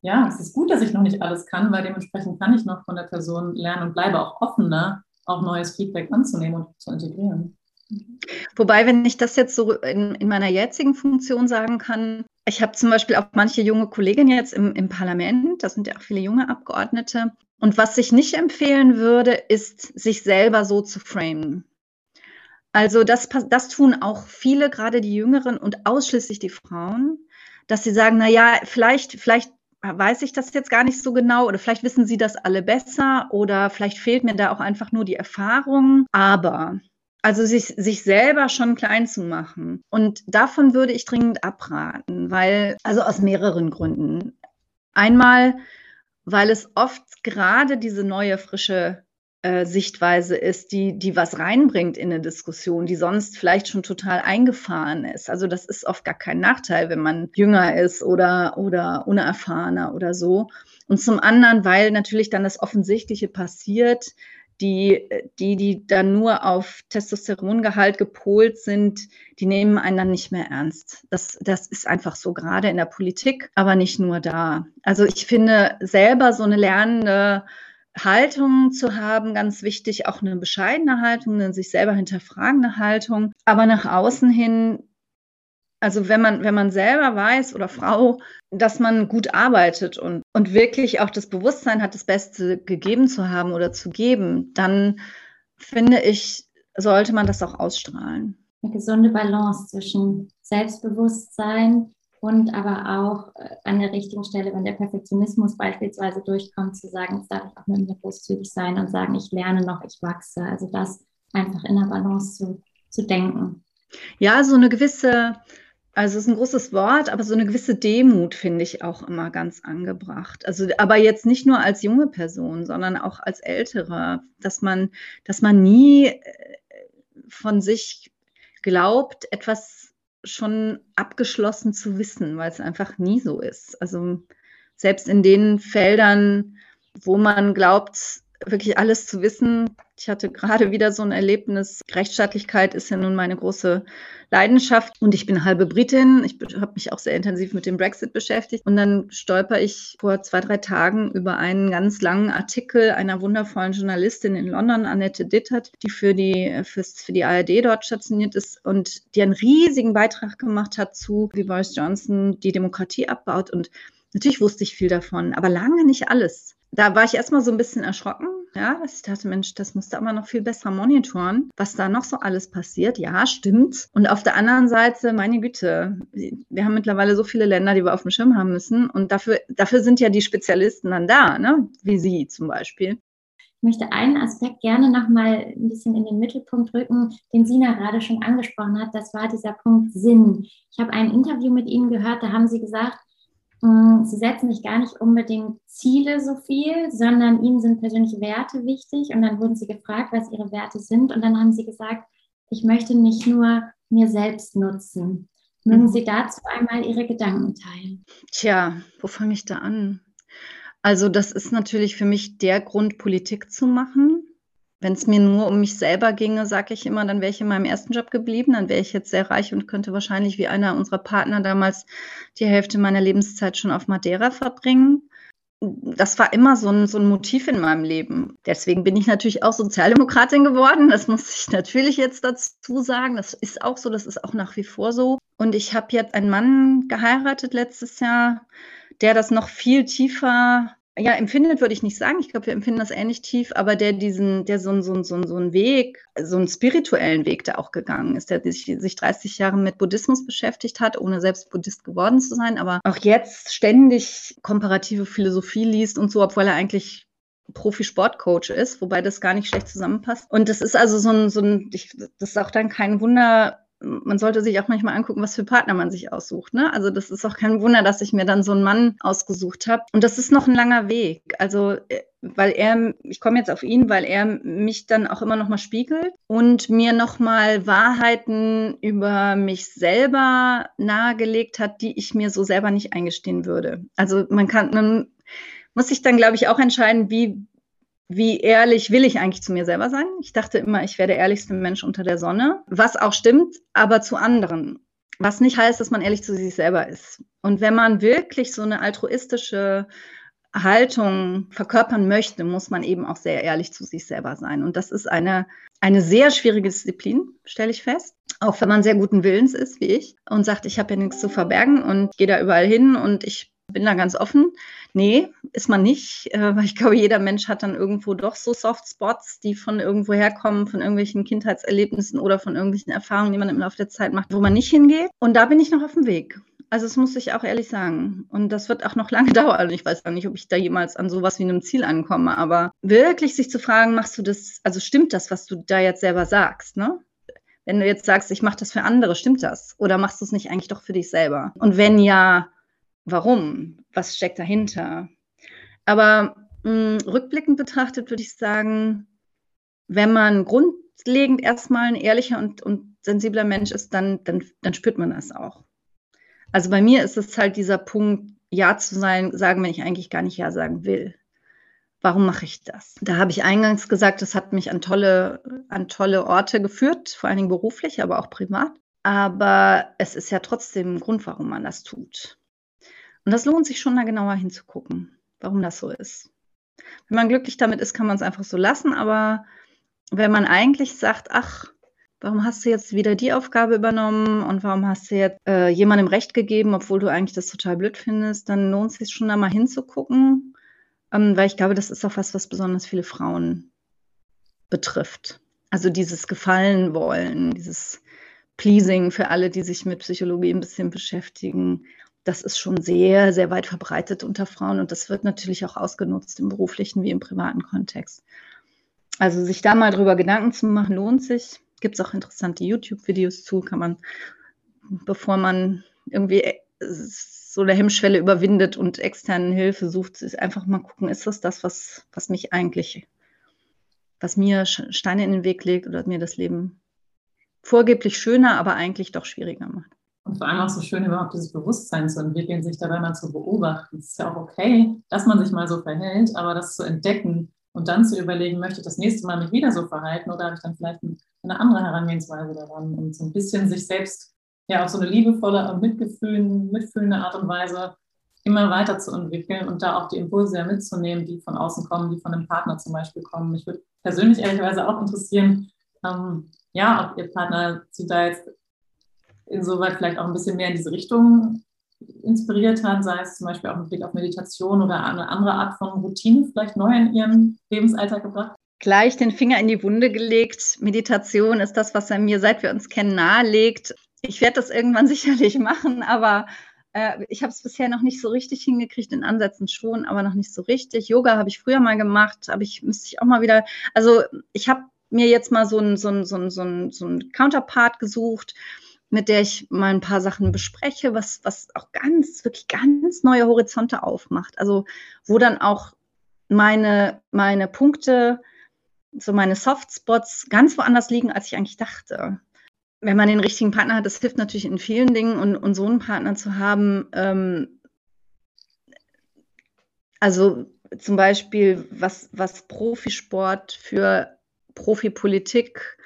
ja, es ist gut, dass ich noch nicht alles kann, weil dementsprechend kann ich noch von der Person lernen und bleibe auch offener, auch neues Feedback anzunehmen und zu integrieren. Wobei, wenn ich das jetzt so in, in meiner jetzigen Funktion sagen kann, ich habe zum Beispiel auch manche junge Kolleginnen jetzt im, im Parlament, das sind ja auch viele junge Abgeordnete, und was ich nicht empfehlen würde, ist, sich selber so zu framen. Also das, das tun auch viele, gerade die Jüngeren und ausschließlich die Frauen, dass sie sagen, na ja, vielleicht, vielleicht weiß ich das jetzt gar nicht so genau oder vielleicht wissen sie das alle besser oder vielleicht fehlt mir da auch einfach nur die Erfahrung. Aber also sich, sich selber schon klein zu machen. Und davon würde ich dringend abraten, weil, also aus mehreren Gründen. Einmal, weil es oft gerade diese neue, frische äh, Sichtweise ist, die, die was reinbringt in eine Diskussion, die sonst vielleicht schon total eingefahren ist. Also das ist oft gar kein Nachteil, wenn man jünger ist oder, oder unerfahrener oder so. Und zum anderen, weil natürlich dann das Offensichtliche passiert, die, die, die dann nur auf Testosterongehalt gepolt sind, die nehmen einen dann nicht mehr ernst. Das, das ist einfach so, gerade in der Politik, aber nicht nur da. Also ich finde selber so eine lernende Haltung zu haben, ganz wichtig, auch eine bescheidene Haltung, eine sich selber hinterfragende Haltung, aber nach außen hin also wenn man, wenn man selber weiß oder Frau, dass man gut arbeitet und, und wirklich auch das Bewusstsein hat, das Beste gegeben zu haben oder zu geben, dann finde ich, sollte man das auch ausstrahlen. Eine gesunde Balance zwischen Selbstbewusstsein und aber auch äh, an der richtigen Stelle, wenn der Perfektionismus beispielsweise durchkommt, zu sagen, jetzt darf ich auch mit mir großzügig sein und sagen, ich lerne noch, ich wachse. Also das einfach in der Balance zu, zu denken. Ja, so eine gewisse, also es ist ein großes Wort, aber so eine gewisse Demut finde ich auch immer ganz angebracht. Also, aber jetzt nicht nur als junge Person, sondern auch als ältere, dass man, dass man nie äh, von sich glaubt, etwas schon abgeschlossen zu wissen, weil es einfach nie so ist. Also selbst in den Feldern, wo man glaubt, wirklich alles zu wissen. Ich hatte gerade wieder so ein Erlebnis. Rechtsstaatlichkeit ist ja nun meine große Leidenschaft und ich bin halbe Britin. Ich habe mich auch sehr intensiv mit dem Brexit beschäftigt und dann stolper ich vor zwei, drei Tagen über einen ganz langen Artikel einer wundervollen Journalistin in London, Annette Dittert, die für die, fürs, für die ARD dort stationiert ist und die einen riesigen Beitrag gemacht hat zu, wie Boris Johnson die Demokratie abbaut und Natürlich wusste ich viel davon, aber lange nicht alles da war ich erstmal so ein bisschen erschrocken, ja, dass ich dachte, Mensch, das musste aber noch viel besser monitoren, was da noch so alles passiert. Ja, stimmt. Und auf der anderen Seite, meine Güte, wir haben mittlerweile so viele Länder, die wir auf dem Schirm haben müssen. Und dafür, dafür sind ja die Spezialisten dann da, ne? wie Sie zum Beispiel. Ich möchte einen Aspekt gerne noch mal ein bisschen in den Mittelpunkt rücken, den Sina gerade schon angesprochen hat. Das war dieser Punkt Sinn. Ich habe ein Interview mit Ihnen gehört, da haben Sie gesagt, sie setzen sich gar nicht unbedingt Ziele so viel, sondern ihnen sind persönliche Werte wichtig. Und dann wurden sie gefragt, was ihre Werte sind. Und dann haben sie gesagt, ich möchte nicht nur mir selbst nutzen. Mögen mhm. Sie dazu einmal Ihre Gedanken teilen? Tja, wo fange ich da an? Also das ist natürlich für mich der Grund, Politik zu machen. Wenn es mir nur um mich selber ginge, sage ich immer, dann wäre ich in meinem ersten Job geblieben, dann wäre ich jetzt sehr reich und könnte wahrscheinlich wie einer unserer Partner damals die Hälfte meiner Lebenszeit schon auf Madeira verbringen. Das war immer so ein, so ein Motiv in meinem Leben. Deswegen bin ich natürlich auch Sozialdemokratin geworden. Das muss ich natürlich jetzt dazu sagen. Das ist auch so, das ist auch nach wie vor so. Und ich habe jetzt einen Mann geheiratet letztes Jahr, der das noch viel tiefer ja, empfindet würde ich nicht sagen. Ich glaube, wir empfinden das ähnlich tief, aber der diesen, der so, so, so, so einen Weg, so einen spirituellen Weg da auch gegangen ist, der sich, sich 30 Jahre mit Buddhismus beschäftigt hat, ohne selbst Buddhist geworden zu sein, aber auch jetzt ständig komparative Philosophie liest und so, obwohl er eigentlich Profi-Sportcoach ist, wobei das gar nicht schlecht zusammenpasst. Und das ist also so ein, so ein ich, das ist auch dann kein Wunder, man sollte sich auch manchmal angucken, was für Partner man sich aussucht. Ne? Also das ist auch kein Wunder, dass ich mir dann so einen Mann ausgesucht habe. Und das ist noch ein langer Weg. Also äh, weil er, ich komme jetzt auf ihn, weil er mich dann auch immer noch mal spiegelt und mir noch mal Wahrheiten über mich selber nahegelegt hat, die ich mir so selber nicht eingestehen würde. Also man kann, man muss sich dann, glaube ich, auch entscheiden, wie wie ehrlich will ich eigentlich zu mir selber sein? Ich dachte immer, ich wäre der ehrlichste Mensch unter der Sonne, was auch stimmt, aber zu anderen. Was nicht heißt, dass man ehrlich zu sich selber ist. Und wenn man wirklich so eine altruistische Haltung verkörpern möchte, muss man eben auch sehr ehrlich zu sich selber sein. Und das ist eine, eine sehr schwierige Disziplin, stelle ich fest. Auch wenn man sehr guten Willens ist, wie ich, und sagt, ich habe ja nichts zu verbergen und gehe da überall hin und ich bin da ganz offen. Nee, ist man nicht, äh, weil ich glaube, jeder Mensch hat dann irgendwo doch so Softspots, die von irgendwo herkommen, von irgendwelchen Kindheitserlebnissen oder von irgendwelchen Erfahrungen, die man im Laufe der Zeit macht, wo man nicht hingeht. Und da bin ich noch auf dem Weg. Also das muss ich auch ehrlich sagen. Und das wird auch noch lange dauern. Ich weiß auch nicht, ob ich da jemals an sowas wie einem Ziel ankomme. Aber wirklich sich zu fragen, machst du das, also stimmt das, was du da jetzt selber sagst, ne? Wenn du jetzt sagst, ich mache das für andere, stimmt das? Oder machst du es nicht eigentlich doch für dich selber? Und wenn ja, warum, was steckt dahinter. Aber mh, hm, rückblickend betrachtet würde ich sagen, wenn man grundlegend erstmal ein ehrlicher und, und sensibler Mensch ist, dann, dann, dann spürt man das auch. Also bei mir ist es halt dieser Punkt, Ja zu sein, sagen, wenn ich eigentlich gar nicht Ja sagen will. Warum mache ich das? Da habe ich eingangs gesagt, das hat mich an tolle, an tolle Orte geführt, vor allen Dingen beruflich, aber auch privat. Aber es ist ja trotzdem ein Grund, warum man das tut. Und das lohnt sich schon, da genauer hinzugucken, warum das so ist. Wenn man glücklich damit ist, kann man es einfach so lassen, aber wenn man eigentlich sagt, ach, warum hast du jetzt wieder die Aufgabe übernommen und warum hast du jetzt äh, jemandem Recht gegeben, obwohl du eigentlich das total blöd findest, dann lohnt es sich schon da mal hinzugucken, ähm, weil ich glaube, das ist auch was, was besonders viele Frauen betrifft. Also dieses Gefallen wollen, dieses Pleasing für alle, die sich mit Psychologie ein bisschen beschäftigen, das ist schon sehr, sehr weit verbreitet unter Frauen und das wird natürlich auch ausgenutzt im beruflichen wie im privaten Kontext. Also sich da mal drüber Gedanken zu machen, lohnt sich. Gibt es auch interessante YouTube-Videos zu, kann man, bevor man irgendwie äh, so eine Hemmschwelle überwindet und externen Hilfe sucht, einfach mal gucken, ist das das, was, was mich eigentlich, was mir Steine in den Weg legt oder mir das Leben vorgeblich schöner, aber eigentlich doch schwieriger macht. Und vor allem auch so schön, überhaupt dieses Bewusstsein zu entwickeln, sich dabei mal zu beobachten. Es ist ja auch okay, dass man sich mal so verhält, aber das zu entdecken und dann zu überlegen, möchte ich das nächste Mal mich wieder so verhalten oder habe ich dann vielleicht eine andere Herangehensweise daran und so ein bisschen sich selbst ja auf so eine liebevolle und mitfühlende Art und Weise immer weiter zu entwickeln und da auch die Impulse ja mitzunehmen, die von außen kommen, die von einem Partner zum Beispiel kommen. Mich würde persönlich ehrlicherweise auch interessieren, ähm, ja, ob Ihr Partner Sie da jetzt insoweit vielleicht auch ein bisschen mehr in diese Richtung inspiriert hat, sei es zum Beispiel auch mit Blick auf Meditation oder eine andere Art von Routine vielleicht neu in Ihren Lebensalltag gebracht? Gleich den Finger in die Wunde gelegt. Meditation ist das, was er mir, seit wir uns kennen, nahelegt. Ich werde das irgendwann sicherlich machen, aber äh, ich habe es bisher noch nicht so richtig hingekriegt, in Ansätzen schon, aber noch nicht so richtig. Yoga habe ich früher mal gemacht, aber ich müsste ich auch mal wieder, also ich habe mir jetzt mal so ein, so ein, so ein, so ein, so ein Counterpart gesucht, mit der ich mal ein paar Sachen bespreche, was, was auch ganz, wirklich ganz neue Horizonte aufmacht. Also wo dann auch meine, meine Punkte, so meine Softspots ganz woanders liegen, als ich eigentlich dachte. Wenn man den richtigen Partner hat, das hilft natürlich in vielen Dingen und, und so einen Partner zu haben, ähm, also zum Beispiel, was, was Profisport für Profipolitik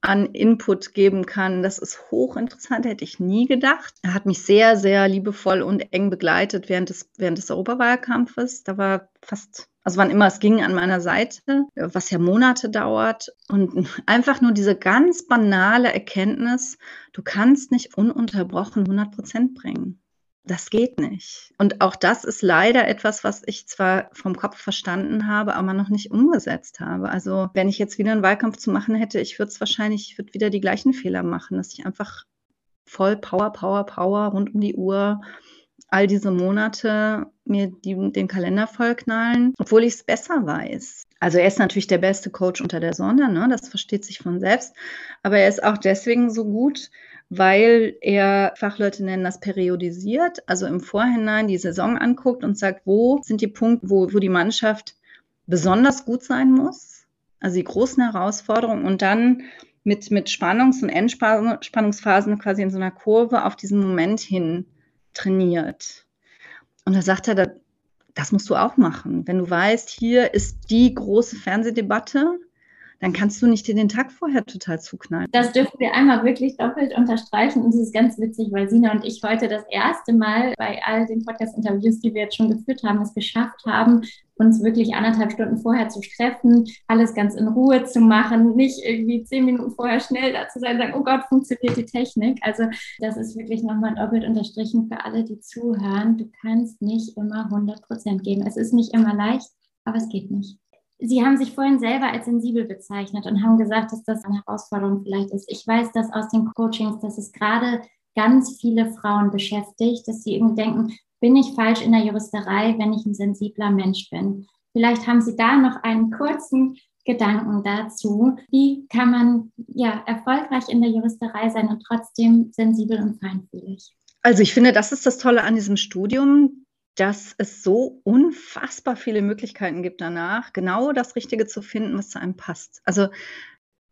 an Input geben kann. Das ist hochinteressant, hätte ich nie gedacht. Er hat mich sehr, sehr liebevoll und eng begleitet während des, während des Europawahlkampfes. Da war fast, also wann immer es ging, an meiner Seite, was ja Monate dauert. Und einfach nur diese ganz banale Erkenntnis, du kannst nicht ununterbrochen 100 Prozent bringen das geht nicht. Und auch das ist leider etwas, was ich zwar vom Kopf verstanden habe, aber noch nicht umgesetzt habe. Also wenn ich jetzt wieder einen Wahlkampf zu machen hätte, ich würde es wahrscheinlich, ich würde wieder die gleichen Fehler machen, dass ich einfach voll Power, Power, Power rund um die Uhr all diese Monate mir die, den Kalender vollknallen, obwohl ich es besser weiß. Also er ist natürlich der beste Coach unter der Sonne, ne? das versteht sich von selbst, aber er ist auch deswegen so gut, weil er, Fachleute nennen das periodisiert, also im Vorhinein die Saison anguckt und sagt, wo sind die Punkte, wo, wo die Mannschaft besonders gut sein muss, also die großen Herausforderungen und dann mit, mit Spannungs- und Entspannungsphasen quasi in so einer Kurve auf diesen Moment hin trainiert. Und da sagt er, das musst du auch machen. Wenn du weißt, hier ist die große Fernsehdebatte, dann kannst du nicht dir den Tag vorher total zuknallen. Das dürfen wir einmal wirklich doppelt unterstreichen. Und es ist ganz witzig, weil Sina und ich heute das erste Mal bei all den Podcast-Interviews, die wir jetzt schon geführt haben, es geschafft haben, uns wirklich anderthalb Stunden vorher zu treffen, alles ganz in Ruhe zu machen, nicht irgendwie zehn Minuten vorher schnell da zu sein, sagen, oh Gott, funktioniert die Technik. Also das ist wirklich nochmal doppelt unterstrichen für alle, die zuhören. Du kannst nicht immer 100 Prozent geben. Es ist nicht immer leicht, aber es geht nicht. Sie haben sich vorhin selber als sensibel bezeichnet und haben gesagt, dass das eine Herausforderung vielleicht ist. Ich weiß das aus den Coachings, dass es gerade ganz viele Frauen beschäftigt, dass sie eben denken, bin ich falsch in der Juristerei, wenn ich ein sensibler Mensch bin? Vielleicht haben Sie da noch einen kurzen Gedanken dazu. Wie kann man ja erfolgreich in der Juristerei sein und trotzdem sensibel und feinfühlig? Also ich finde, das ist das Tolle an diesem Studium, dass es so unfassbar viele Möglichkeiten gibt danach, genau das Richtige zu finden, was zu einem passt. Also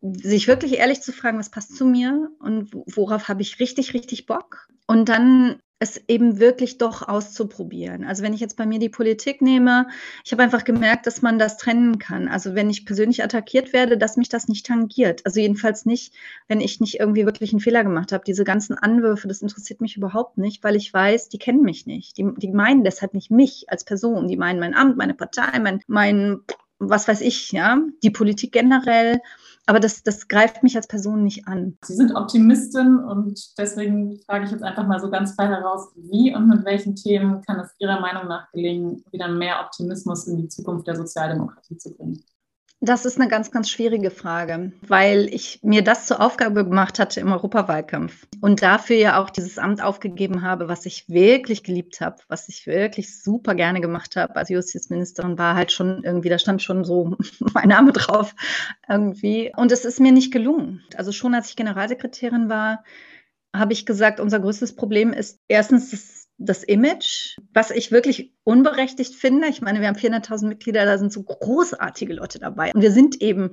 sich wirklich ehrlich zu fragen, was passt zu mir und worauf habe ich richtig, richtig Bock. Und dann es eben wirklich doch auszuprobieren. Also wenn ich jetzt bei mir die Politik nehme, ich habe einfach gemerkt, dass man das trennen kann. Also wenn ich persönlich attackiert werde, dass mich das nicht tangiert. Also jedenfalls nicht, wenn ich nicht irgendwie wirklich einen Fehler gemacht habe. Diese ganzen Anwürfe, das interessiert mich überhaupt nicht, weil ich weiß, die kennen mich nicht. Die, die meinen deshalb nicht mich als Person. Die meinen mein Amt, meine Partei, mein, mein was weiß ich, ja, die Politik generell aber das, das greift mich als Person nicht an. Sie sind Optimistin und deswegen frage ich jetzt einfach mal so ganz frei heraus, wie und mit welchen Themen kann es Ihrer Meinung nach gelingen, wieder mehr Optimismus in die Zukunft der Sozialdemokratie zu bringen? Das ist eine ganz, ganz schwierige Frage, weil ich mir das zur Aufgabe gemacht hatte im Europawahlkampf und dafür ja auch dieses Amt aufgegeben habe, was ich wirklich geliebt habe, was ich wirklich super gerne gemacht habe als Justizministerin, war halt schon irgendwie, da stand schon so mein Name drauf irgendwie. Und es ist mir nicht gelungen. Also schon als ich Generalsekretärin war, habe ich gesagt, unser größtes Problem ist erstens das das Image, was ich wirklich unberechtigt finde. Ich meine, wir haben 400.000 Mitglieder, da sind so großartige Leute dabei. Und wir sind eben,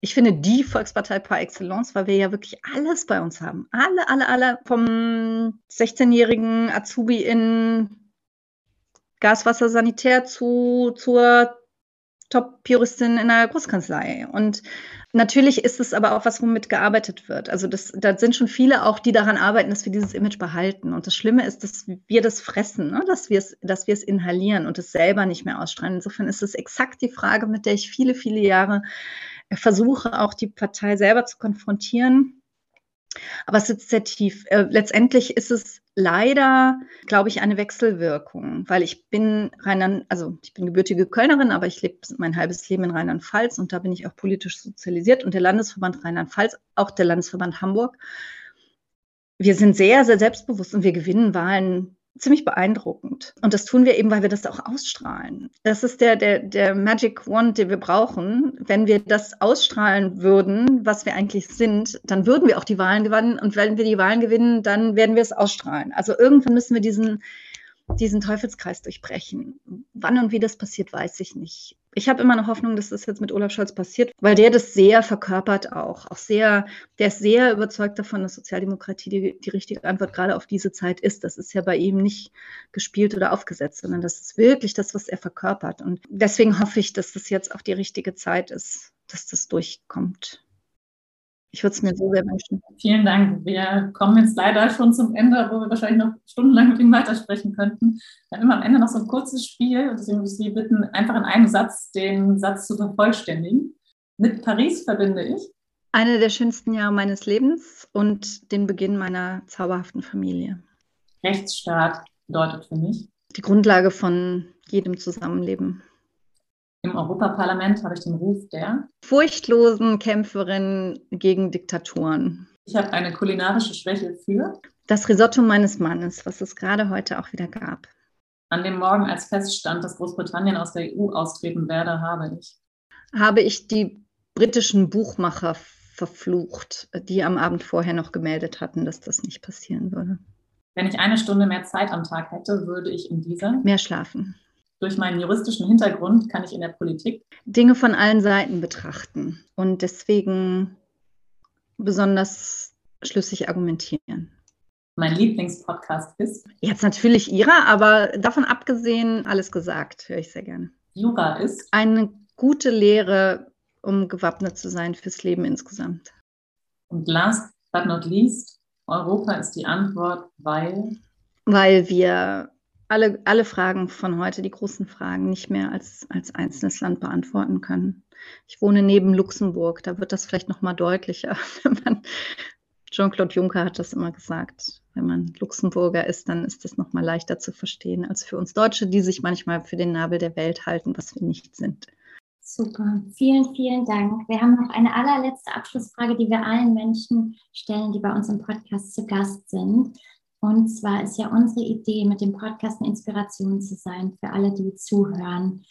ich finde, die Volkspartei par excellence, weil wir ja wirklich alles bei uns haben. Alle, alle, alle vom 16-jährigen Azubi in Gaswasser Sanitär zu, zur Top-Juristin in der Großkanzlei. Und Natürlich ist es aber auch was, womit gearbeitet wird. Also das, da sind schon viele auch, die daran arbeiten, dass wir dieses Image behalten. Und das Schlimme ist, dass wir das fressen, ne? dass wir es, dass wir es inhalieren und es selber nicht mehr ausstrahlen. Insofern ist es exakt die Frage, mit der ich viele, viele Jahre versuche, auch die Partei selber zu konfrontieren aber es sitzt sehr tief. Äh, letztendlich ist es leider, glaube ich, eine Wechselwirkung, weil ich bin Rheinland, also ich bin gebürtige Kölnerin, aber ich lebe mein halbes Leben in Rheinland-Pfalz und da bin ich auch politisch sozialisiert und der Landesverband Rheinland-Pfalz, auch der Landesverband Hamburg. Wir sind sehr, sehr selbstbewusst und wir gewinnen Wahlen ziemlich beeindruckend. Und das tun wir eben, weil wir das auch ausstrahlen. Das ist der, der, der Magic Wand, den wir brauchen. Wenn wir das ausstrahlen würden, was wir eigentlich sind, dann würden wir auch die Wahlen gewinnen. Und wenn wir die Wahlen gewinnen, dann werden wir es ausstrahlen. Also irgendwann müssen wir diesen, diesen Teufelskreis durchbrechen. Wann und wie das passiert, weiß ich nicht. Ich habe immer noch Hoffnung, dass das jetzt mit Olaf Scholz passiert, weil der das sehr verkörpert auch. Auch sehr, der ist sehr überzeugt davon, dass Sozialdemokratie die, die richtige Antwort gerade auf diese Zeit ist. Das ist ja bei ihm nicht gespielt oder aufgesetzt, sondern das ist wirklich das, was er verkörpert. Und deswegen hoffe ich, dass das jetzt auch die richtige Zeit ist, dass das durchkommt. Ich würde es mir so sehr wünschen. Vielen Dank. Wir kommen jetzt leider schon zum Ende, wo wir wahrscheinlich noch stundenlang mit Ihnen weitersprechen könnten. Wir haben immer am Ende noch so ein kurzes Spiel und deswegen würde ich Sie bitten, einfach in einem Satz den Satz zu vervollständigen. Mit Paris verbinde ich. Eine der schönsten Jahre meines Lebens und den Beginn meiner zauberhaften Familie. Rechtsstaat bedeutet für mich. Die Grundlage von jedem Zusammenleben. Im Europaparlament habe ich den Ruf der furchtlosen Kämpferin gegen Diktaturen. Ich habe eine kulinarische Schwäche für das Risotto meines Mannes, was es gerade heute auch wieder gab. An dem Morgen, als feststand, dass Großbritannien aus der EU austreten werde, habe ich. Habe ich die britischen Buchmacher verflucht, die am Abend vorher noch gemeldet hatten, dass das nicht passieren würde. Wenn ich eine Stunde mehr Zeit am Tag hätte, würde ich in dieser mehr schlafen durch meinen juristischen Hintergrund kann ich in der Politik Dinge von allen Seiten betrachten und deswegen besonders schlüssig argumentieren. Mein Lieblingspodcast ist? Jetzt natürlich Ihrer, aber davon abgesehen, alles gesagt, höre ich sehr gerne. Jura ist? Eine gute Lehre, um gewappnet zu sein fürs Leben insgesamt. Und last but not least, Europa ist die Antwort, weil? Weil wir alle, alle Fragen von heute, die großen Fragen, nicht mehr als, als einzelnes Land beantworten können. Ich wohne neben Luxemburg, da wird das vielleicht noch mal deutlicher, Jean-Claude Juncker hat das immer gesagt. Wenn man Luxemburger ist, dann ist das noch mal leichter zu verstehen als für uns Deutsche, die sich manchmal für den Nabel der Welt halten, was wir nicht sind. Super, vielen, vielen Dank. Wir haben noch eine allerletzte Abschlussfrage, die wir allen Menschen stellen, die bei uns im Podcast zu Gast sind. Und zwar ist ja unsere Idee, mit dem Podcast eine Inspiration zu sein für alle, die zuhören.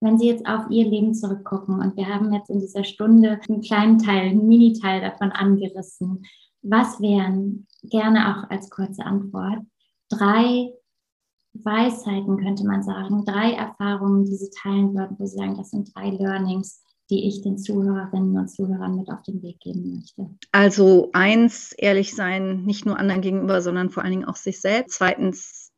Wenn Sie jetzt auf Ihr Leben zurückgucken und wir haben jetzt in dieser Stunde einen kleinen Teil, einen Mini-Teil davon angerissen, was wären, gerne auch als kurze Antwort, drei Weisheiten, könnte man sagen, drei Erfahrungen, die Sie teilen würden, wo Sie sagen, das sind drei Learnings, die ich den Zuhörerinnen und Zuhörern mit auf den Weg geben möchte? Also eins, ehrlich sein, nicht nur anderen gegenüber, sondern vor allen Dingen auch sich selbst. Zweitens,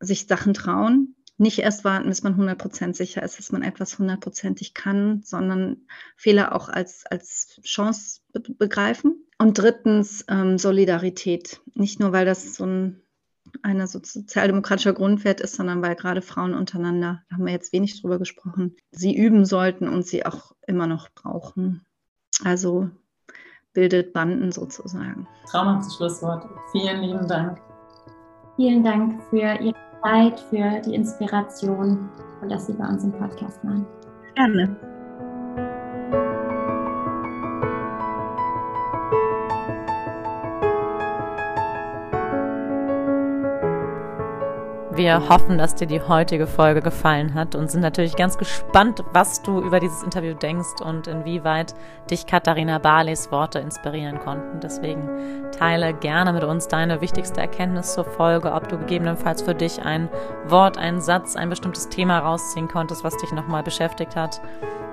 sich Sachen trauen. Nicht erst warten, bis man 100% sicher ist, dass man etwas hundertprozentig kann, sondern Fehler auch als, als Chance begreifen. Und drittens, ähm, Solidarität. Nicht nur, weil das so ein einer sozialdemokratischer Grundwert ist, sondern weil gerade Frauen untereinander, da haben wir jetzt wenig drüber gesprochen, sie üben sollten und sie auch immer noch brauchen. Also bildet Banden sozusagen. Traumhaftes Schlusswort. Vielen lieben Dank. Vielen Dank für Ihre Zeit, für die Inspiration und dass Sie bei uns im Podcast waren. Gerne. Wir hoffen, dass dir die heutige Folge gefallen hat und sind natürlich ganz gespannt, was du über dieses Interview denkst und inwieweit dich Katharina Barleys Worte inspirieren konnten. Deswegen teile gerne mit uns deine wichtigste Erkenntnis zur Folge, ob du gegebenenfalls für dich ein Wort, einen Satz, ein bestimmtes Thema rausziehen konntest, was dich nochmal beschäftigt hat.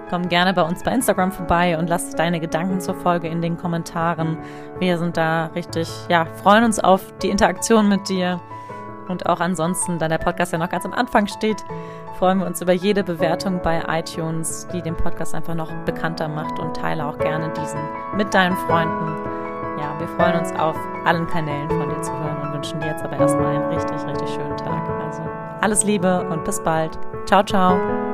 Komm gerne bei uns bei Instagram vorbei und lass deine Gedanken zur Folge in den Kommentaren. Wir sind da richtig, ja, freuen uns auf die Interaktion mit dir. Und auch ansonsten, da der Podcast ja noch ganz am Anfang steht, freuen wir uns über jede Bewertung bei iTunes, die den Podcast einfach noch bekannter macht und teile auch gerne diesen mit deinen Freunden. Ja, wir freuen uns auf allen Kanälen von dir zu hören und wünschen dir jetzt aber erstmal einen richtig, richtig schönen Tag. Also alles Liebe und bis bald. Ciao, ciao.